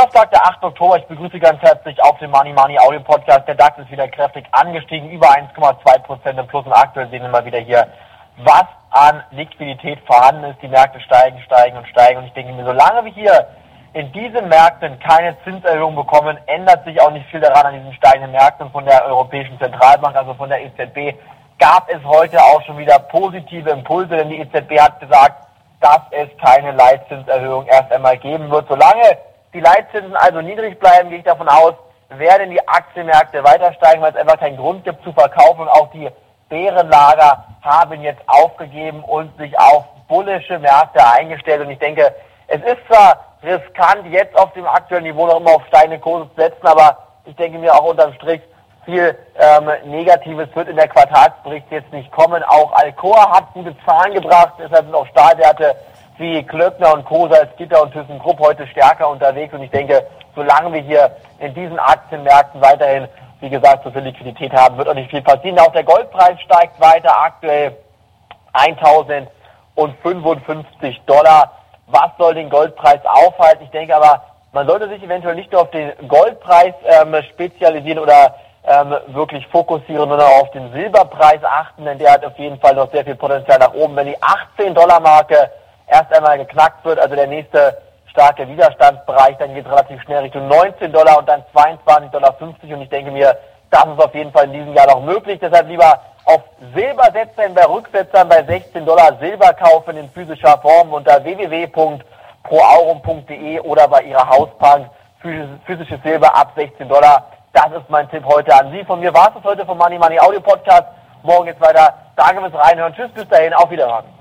Donnerstag, der 8. Oktober. Ich begrüße ganz herzlich auf dem Money Money Audio Podcast. Der DAX ist wieder kräftig angestiegen, über 1,2 Prozent im Plus und aktuell sehen wir mal wieder hier, was an Liquidität vorhanden ist. Die Märkte steigen, steigen und steigen und ich denke mir, solange wir hier in diesen Märkten keine Zinserhöhung bekommen, ändert sich auch nicht viel daran an diesen steigenden Märkten von der Europäischen Zentralbank, also von der EZB. Gab es heute auch schon wieder positive Impulse, denn die EZB hat gesagt, dass es keine Leitzinserhöhung erst einmal geben wird. Solange die Leitzinsen also niedrig bleiben, gehe ich davon aus, werden die Aktienmärkte weiter steigen, weil es einfach keinen Grund gibt zu verkaufen. Und auch die Bärenlager haben jetzt aufgegeben und sich auf bullische Märkte eingestellt. Und ich denke, es ist zwar riskant, jetzt auf dem aktuellen Niveau noch immer auf steigende Kurse zu setzen, aber ich denke mir auch unterm Strich, viel ähm, Negatives wird in der Quartalsbericht jetzt nicht kommen. Auch Alcoa hat gute Zahlen gebracht, deshalb sind auch Stahlwerte wie Klöckner und Co. Gitter und ThyssenKrupp heute stärker unterwegs. Und ich denke, solange wir hier in diesen Aktienmärkten weiterhin, wie gesagt, so viel Liquidität haben, wird auch nicht viel passieren. Auch der Goldpreis steigt weiter, aktuell 1055 Dollar. Was soll den Goldpreis aufhalten? Ich denke aber, man sollte sich eventuell nicht nur auf den Goldpreis ähm, spezialisieren oder ähm, wirklich fokussieren, sondern auch auf den Silberpreis achten, denn der hat auf jeden Fall noch sehr viel Potenzial nach oben. Wenn die 18 Dollar Marke erst einmal geknackt wird, also der nächste starke Widerstandsbereich, dann geht es relativ schnell Richtung 19 Dollar und dann 22,50 Dollar und ich denke mir, das ist auf jeden Fall in diesem Jahr noch möglich. Deshalb lieber auf Silber setzen, bei Rücksetzern bei 16 Dollar Silber kaufen in physischer Form unter www.proaurum.de oder bei Ihrer Hausbank physisches Silber ab 16 Dollar. Das ist mein Tipp heute an Sie. Von mir war es heute vom Money Money Audio Podcast. Morgen geht's weiter. Danke fürs Reinhören. Tschüss, bis dahin. Auf Wiederhören.